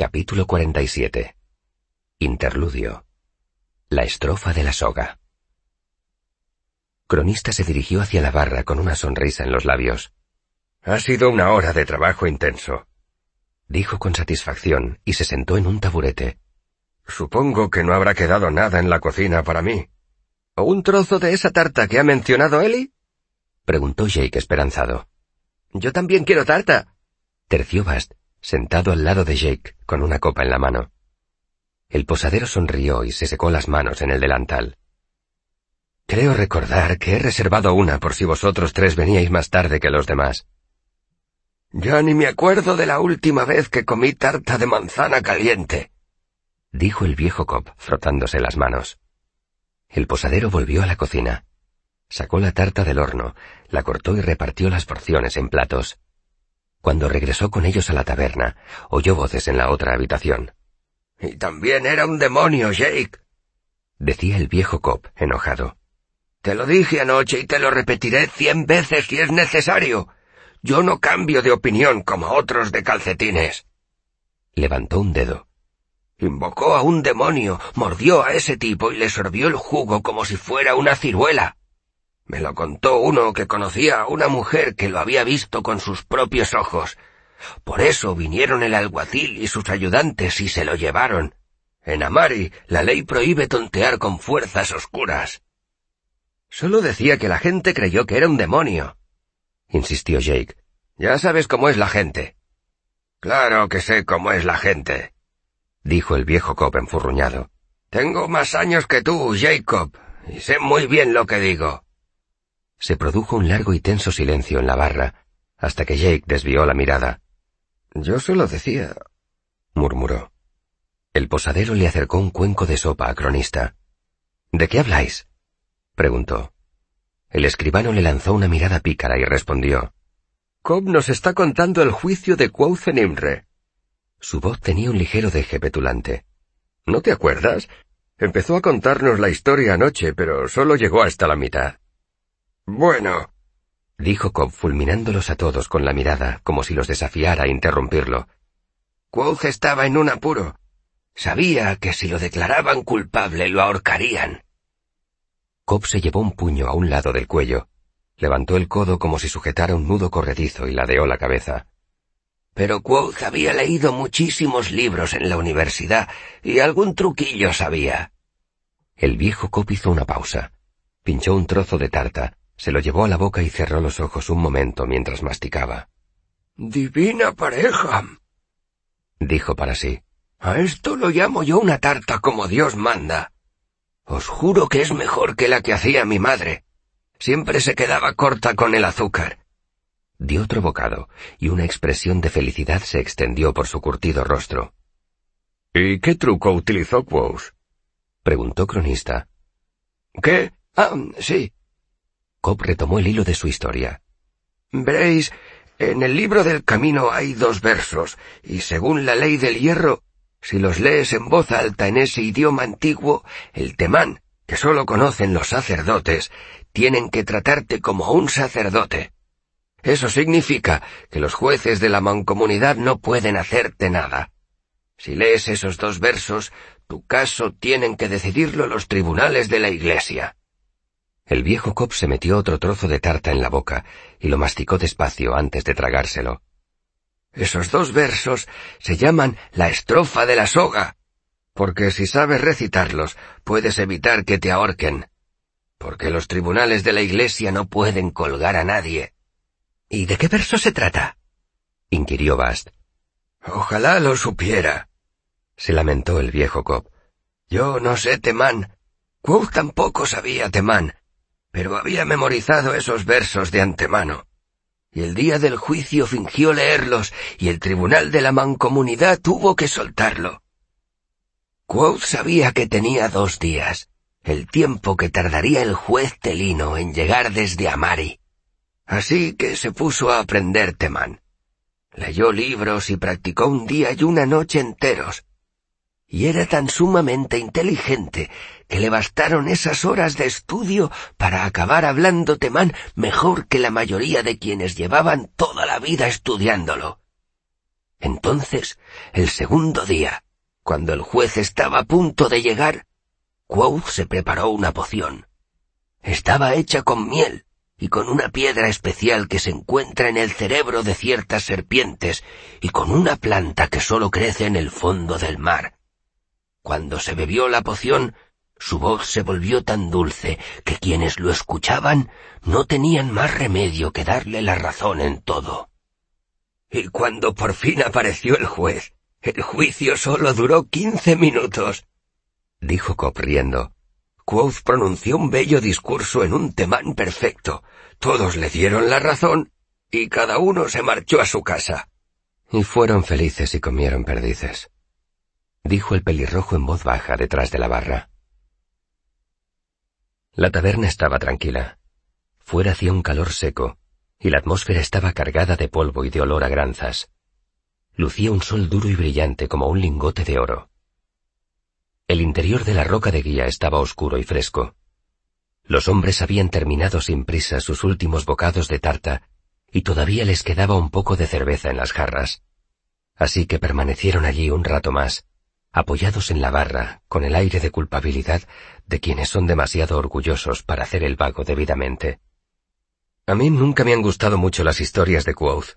Capítulo 47 Interludio La estrofa de la soga Cronista se dirigió hacia la barra con una sonrisa en los labios. Ha sido una hora de trabajo intenso, dijo con satisfacción y se sentó en un taburete. Supongo que no habrá quedado nada en la cocina para mí. ¿O un trozo de esa tarta que ha mencionado Ellie? preguntó Jake esperanzado. Yo también quiero tarta. Terció Bast, sentado al lado de Jake, con una copa en la mano. El posadero sonrió y se secó las manos en el delantal. Creo recordar que he reservado una por si vosotros tres veníais más tarde que los demás. Ya ni me acuerdo de la última vez que comí tarta de manzana caliente, dijo el viejo Cobb, frotándose las manos. El posadero volvió a la cocina. Sacó la tarta del horno, la cortó y repartió las porciones en platos. Cuando regresó con ellos a la taberna, oyó voces en la otra habitación. Y también era un demonio, Jake, decía el viejo Cobb, enojado. Te lo dije anoche y te lo repetiré cien veces si es necesario. Yo no cambio de opinión como otros de calcetines. Levantó un dedo. Invocó a un demonio, mordió a ese tipo y le sorbió el jugo como si fuera una ciruela. Me lo contó uno que conocía a una mujer que lo había visto con sus propios ojos. Por eso vinieron el alguacil y sus ayudantes y se lo llevaron. En Amari, la ley prohíbe tontear con fuerzas oscuras. Solo decía que la gente creyó que era un demonio insistió Jake. Ya sabes cómo es la gente. Claro que sé cómo es la gente, dijo el viejo Cobb enfurruñado. Tengo más años que tú, Jacob, y sé muy bien lo que digo. Se produjo un largo y tenso silencio en la barra, hasta que Jake desvió la mirada. Yo solo decía, murmuró. El posadero le acercó un cuenco de sopa a Cronista. ¿De qué habláis? preguntó. El escribano le lanzó una mirada pícara y respondió. Cobb nos está contando el juicio de Quaucenimre. Su voz tenía un ligero deje petulante. ¿No te acuerdas? Empezó a contarnos la historia anoche, pero solo llegó hasta la mitad. Bueno, dijo Cobb fulminándolos a todos con la mirada, como si los desafiara a interrumpirlo. Quoth estaba en un apuro. Sabía que si lo declaraban culpable lo ahorcarían. Cobb se llevó un puño a un lado del cuello, levantó el codo como si sujetara un nudo corredizo y ladeó la cabeza. Pero Quoth había leído muchísimos libros en la universidad y algún truquillo sabía. El viejo Cobb hizo una pausa, pinchó un trozo de tarta, se lo llevó a la boca y cerró los ojos un momento mientras masticaba. Divina pareja, dijo para sí. A esto lo llamo yo una tarta como Dios manda. Os juro que es mejor que la que hacía mi madre. Siempre se quedaba corta con el azúcar. Dio otro bocado, y una expresión de felicidad se extendió por su curtido rostro. ¿Y qué truco utilizó Quos? preguntó Cronista. ¿Qué? Ah, sí. Retomó el hilo de su historia. Veréis, en el libro del camino hay dos versos, y según la ley del hierro, si los lees en voz alta en ese idioma antiguo, el temán, que sólo conocen los sacerdotes, tienen que tratarte como un sacerdote. Eso significa que los jueces de la mancomunidad no pueden hacerte nada. Si lees esos dos versos, tu caso tienen que decidirlo los tribunales de la Iglesia. El viejo Cop se metió otro trozo de tarta en la boca y lo masticó despacio antes de tragárselo. Esos dos versos se llaman la estrofa de la soga, porque si sabes recitarlos puedes evitar que te ahorquen, porque los tribunales de la Iglesia no pueden colgar a nadie. ¿Y de qué verso se trata? inquirió Bast. Ojalá lo supiera, se lamentó el viejo Cobb. Yo no sé temán. Quoth tampoco sabía temán, pero había memorizado esos versos de antemano y el día del juicio fingió leerlos, y el tribunal de la mancomunidad tuvo que soltarlo. Quoth sabía que tenía dos días, el tiempo que tardaría el juez Telino en llegar desde Amari. Así que se puso a aprender temán. Leyó libros y practicó un día y una noche enteros, y era tan sumamente inteligente que le bastaron esas horas de estudio para acabar hablando temán mejor que la mayoría de quienes llevaban toda la vida estudiándolo. Entonces, el segundo día, cuando el juez estaba a punto de llegar, Quoth se preparó una poción. Estaba hecha con miel y con una piedra especial que se encuentra en el cerebro de ciertas serpientes y con una planta que solo crece en el fondo del mar. Cuando se bebió la poción, su voz se volvió tan dulce que quienes lo escuchaban no tenían más remedio que darle la razón en todo. Y cuando por fin apareció el juez, el juicio solo duró quince minutos, dijo Cop riendo. Quoth pronunció un bello discurso en un temán perfecto. Todos le dieron la razón y cada uno se marchó a su casa. Y fueron felices y comieron perdices, dijo el pelirrojo en voz baja detrás de la barra. La taberna estaba tranquila. Fuera hacía un calor seco, y la atmósfera estaba cargada de polvo y de olor a granzas. Lucía un sol duro y brillante como un lingote de oro. El interior de la roca de guía estaba oscuro y fresco. Los hombres habían terminado sin prisa sus últimos bocados de tarta, y todavía les quedaba un poco de cerveza en las jarras. Así que permanecieron allí un rato más, apoyados en la barra, con el aire de culpabilidad de quienes son demasiado orgullosos para hacer el vago debidamente. A mí nunca me han gustado mucho las historias de Quoth,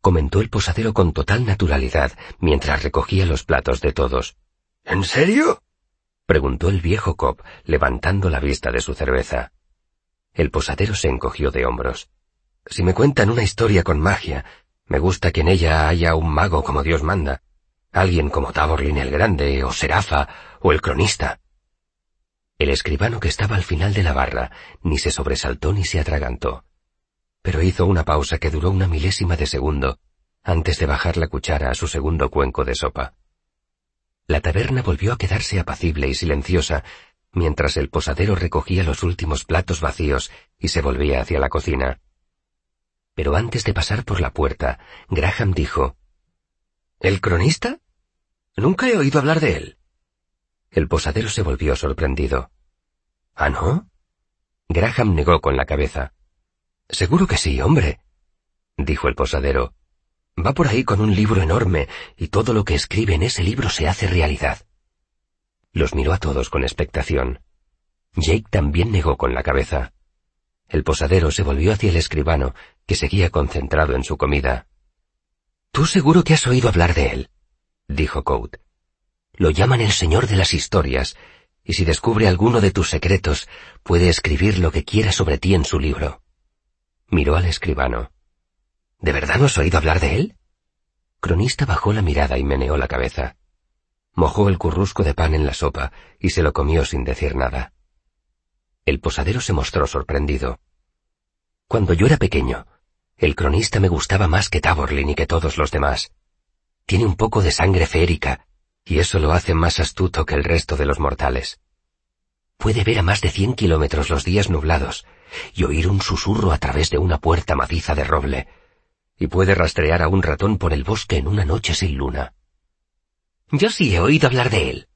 comentó el posadero con total naturalidad mientras recogía los platos de todos. ¿En serio? preguntó el viejo Cobb, levantando la vista de su cerveza. El posadero se encogió de hombros. Si me cuentan una historia con magia, me gusta que en ella haya un mago como Dios manda, alguien como Taborlin el Grande, o Serafa, o el cronista. El escribano que estaba al final de la barra ni se sobresaltó ni se atragantó, pero hizo una pausa que duró una milésima de segundo antes de bajar la cuchara a su segundo cuenco de sopa. La taberna volvió a quedarse apacible y silenciosa mientras el posadero recogía los últimos platos vacíos y se volvía hacia la cocina. Pero antes de pasar por la puerta, Graham dijo ¿El cronista? Nunca he oído hablar de él. El posadero se volvió sorprendido. ¿Ah, no? Graham negó con la cabeza. Seguro que sí, hombre, dijo el posadero. Va por ahí con un libro enorme y todo lo que escribe en ese libro se hace realidad. Los miró a todos con expectación. Jake también negó con la cabeza. El posadero se volvió hacia el escribano, que seguía concentrado en su comida. Tú seguro que has oído hablar de él, dijo Code. Lo llaman el Señor de las Historias, y si descubre alguno de tus secretos, puede escribir lo que quiera sobre ti en su libro. Miró al escribano. ¿De verdad no has oído hablar de él? Cronista bajó la mirada y meneó la cabeza. Mojó el currusco de pan en la sopa y se lo comió sin decir nada. El posadero se mostró sorprendido. Cuando yo era pequeño, el cronista me gustaba más que Taborlin y que todos los demás. Tiene un poco de sangre férica y eso lo hace más astuto que el resto de los mortales. Puede ver a más de cien kilómetros los días nublados y oír un susurro a través de una puerta maciza de roble, y puede rastrear a un ratón por el bosque en una noche sin luna. Yo sí he oído hablar de él,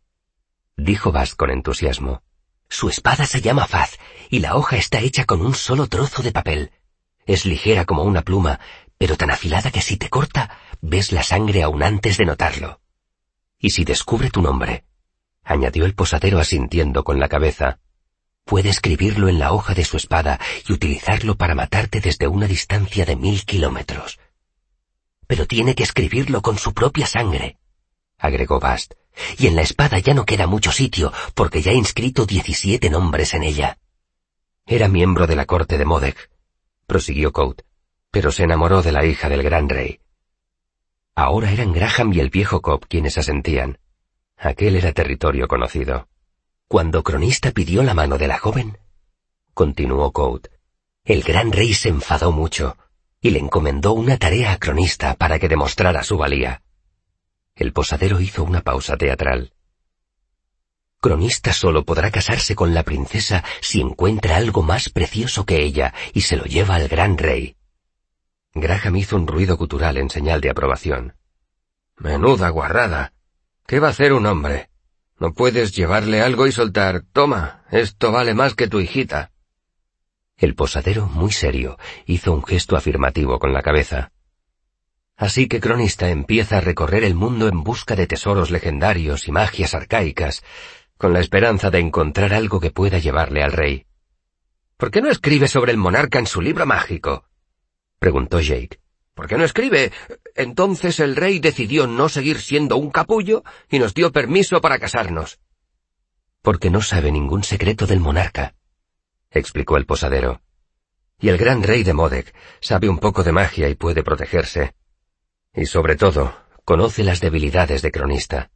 dijo Bast con entusiasmo. Su espada se llama Faz, y la hoja está hecha con un solo trozo de papel. Es ligera como una pluma, pero tan afilada que si te corta, ves la sangre aún antes de notarlo. Y si descubre tu nombre, añadió el posadero asintiendo con la cabeza, puede escribirlo en la hoja de su espada y utilizarlo para matarte desde una distancia de mil kilómetros. Pero tiene que escribirlo con su propia sangre, agregó Bast, y en la espada ya no queda mucho sitio porque ya ha inscrito diecisiete nombres en ella. Era miembro de la corte de Modek, prosiguió Coat, pero se enamoró de la hija del gran rey. Ahora eran Graham y el viejo Cobb quienes asentían. Aquel era territorio conocido. Cuando Cronista pidió la mano de la joven, continuó Coat, el gran rey se enfadó mucho y le encomendó una tarea a Cronista para que demostrara su valía. El posadero hizo una pausa teatral. Cronista solo podrá casarse con la princesa si encuentra algo más precioso que ella y se lo lleva al gran rey. Graham hizo un ruido gutural en señal de aprobación. Menuda guarrada. ¿Qué va a hacer un hombre? No puedes llevarle algo y soltar, toma, esto vale más que tu hijita. El posadero, muy serio, hizo un gesto afirmativo con la cabeza. Así que Cronista empieza a recorrer el mundo en busca de tesoros legendarios y magias arcaicas, con la esperanza de encontrar algo que pueda llevarle al rey. ¿Por qué no escribe sobre el monarca en su libro mágico? preguntó Jake. ¿Por qué no escribe? Entonces el rey decidió no seguir siendo un capullo y nos dio permiso para casarnos. Porque no sabe ningún secreto del monarca, explicó el posadero. Y el gran rey de Modek sabe un poco de magia y puede protegerse. Y sobre todo, conoce las debilidades de cronista.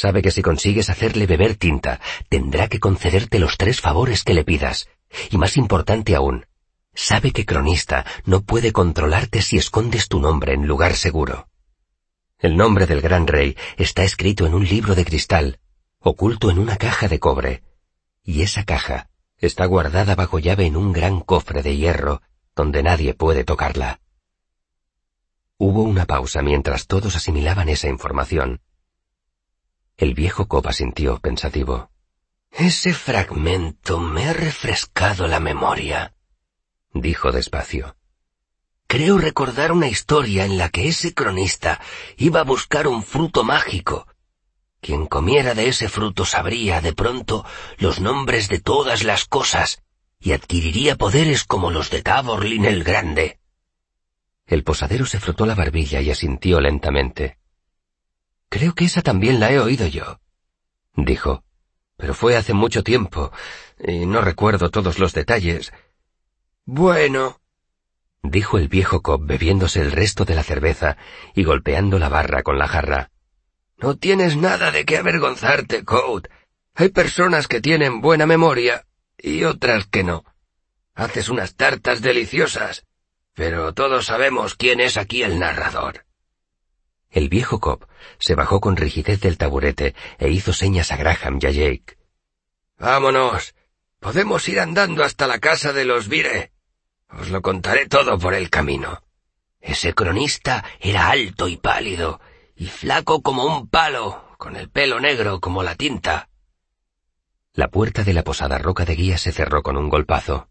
Sabe que si consigues hacerle beber tinta, tendrá que concederte los tres favores que le pidas. Y más importante aún, sabe que cronista no puede controlarte si escondes tu nombre en lugar seguro. El nombre del gran rey está escrito en un libro de cristal, oculto en una caja de cobre, y esa caja está guardada bajo llave en un gran cofre de hierro donde nadie puede tocarla. Hubo una pausa mientras todos asimilaban esa información. El viejo Copa sintió pensativo. Ese fragmento me ha refrescado la memoria, dijo despacio. Creo recordar una historia en la que ese cronista iba a buscar un fruto mágico. Quien comiera de ese fruto sabría de pronto los nombres de todas las cosas y adquiriría poderes como los de Taborlin el Grande. El posadero se frotó la barbilla y asintió lentamente. Creo que esa también la he oído yo, dijo, pero fue hace mucho tiempo, y no recuerdo todos los detalles. Bueno, dijo el viejo Cobb bebiéndose el resto de la cerveza y golpeando la barra con la jarra. No tienes nada de qué avergonzarte, Code. Hay personas que tienen buena memoria y otras que no. Haces unas tartas deliciosas, pero todos sabemos quién es aquí el narrador. El viejo Cobb se bajó con rigidez del taburete e hizo señas a Graham y a Jake. Vámonos. Podemos ir andando hasta la casa de los Vire. Os lo contaré todo por el camino. Ese cronista era alto y pálido, y flaco como un palo, con el pelo negro como la tinta. La puerta de la posada roca de guía se cerró con un golpazo.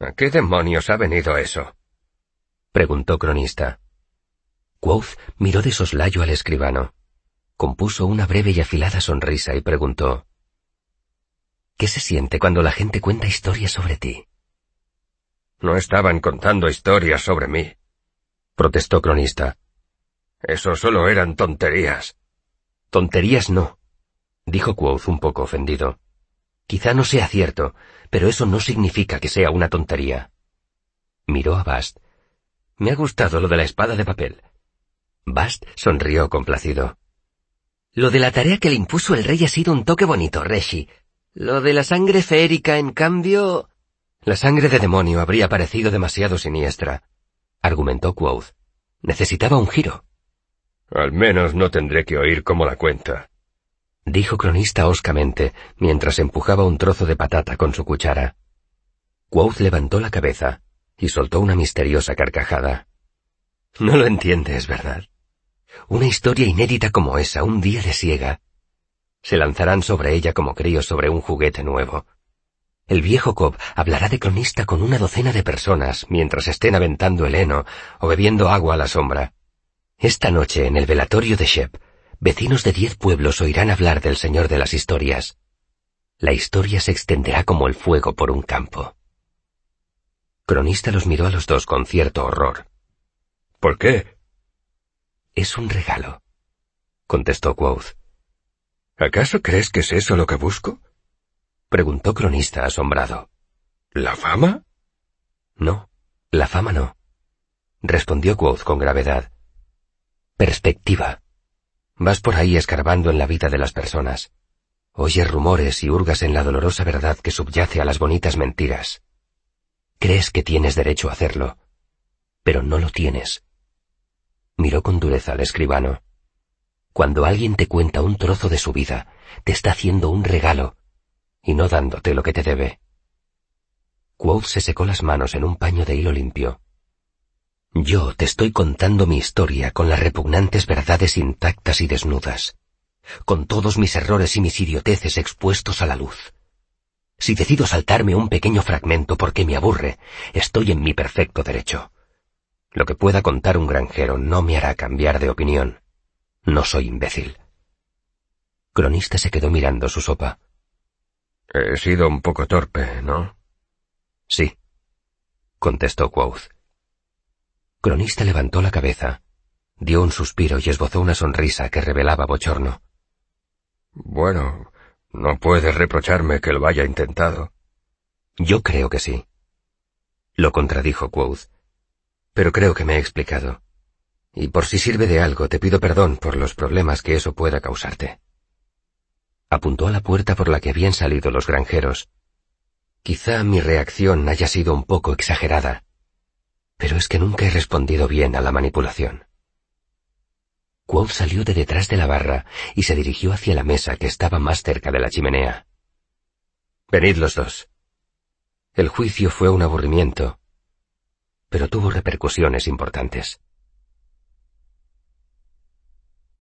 ¿A qué demonios ha venido eso? preguntó Cronista. Quoth miró de soslayo al escribano. Compuso una breve y afilada sonrisa y preguntó ¿Qué se siente cuando la gente cuenta historias sobre ti? No estaban contando historias sobre mí, protestó Cronista. Eso solo eran tonterías. Tonterías no, dijo Quoth un poco ofendido. Quizá no sea cierto, pero eso no significa que sea una tontería. Miró a Bast. Me ha gustado lo de la espada de papel. Bast sonrió complacido. Lo de la tarea que le impuso el rey ha sido un toque bonito, Reshi. Lo de la sangre feérica, en cambio... La sangre de demonio habría parecido demasiado siniestra, argumentó Quoth. Necesitaba un giro. Al menos no tendré que oír cómo la cuenta, dijo Cronista hoscamente mientras empujaba un trozo de patata con su cuchara. Quoth levantó la cabeza y soltó una misteriosa carcajada. No lo entiendes, ¿verdad? Una historia inédita como esa, un día de siega. Se lanzarán sobre ella como críos sobre un juguete nuevo. El viejo Cobb hablará de cronista con una docena de personas mientras estén aventando el heno o bebiendo agua a la sombra. Esta noche en el velatorio de Shep, vecinos de diez pueblos oirán hablar del Señor de las Historias. La historia se extenderá como el fuego por un campo. Cronista los miró a los dos con cierto horror. ¿Por qué? Es un regalo, contestó Quoth. ¿Acaso crees que es eso lo que busco? preguntó Cronista asombrado. ¿La fama? No, la fama no, respondió Quoth con gravedad. Perspectiva. Vas por ahí escarbando en la vida de las personas. Oyes rumores y hurgas en la dolorosa verdad que subyace a las bonitas mentiras. Crees que tienes derecho a hacerlo, pero no lo tienes. Miró con dureza al escribano. Cuando alguien te cuenta un trozo de su vida, te está haciendo un regalo y no dándote lo que te debe. Quoth se secó las manos en un paño de hilo limpio. Yo te estoy contando mi historia con las repugnantes verdades intactas y desnudas, con todos mis errores y mis idioteces expuestos a la luz. Si decido saltarme un pequeño fragmento porque me aburre, estoy en mi perfecto derecho. Lo que pueda contar un granjero no me hará cambiar de opinión. No soy imbécil. Cronista se quedó mirando su sopa. He sido un poco torpe, ¿no? Sí, contestó Quoth. Cronista levantó la cabeza, dio un suspiro y esbozó una sonrisa que revelaba bochorno. Bueno, no puedes reprocharme que lo haya intentado. Yo creo que sí. Lo contradijo Quoth. Pero creo que me he explicado. Y por si sirve de algo, te pido perdón por los problemas que eso pueda causarte. Apuntó a la puerta por la que habían salido los granjeros. Quizá mi reacción haya sido un poco exagerada, pero es que nunca he respondido bien a la manipulación. Quoth salió de detrás de la barra y se dirigió hacia la mesa que estaba más cerca de la chimenea. Venid los dos. El juicio fue un aburrimiento, pero tuvo repercusiones importantes.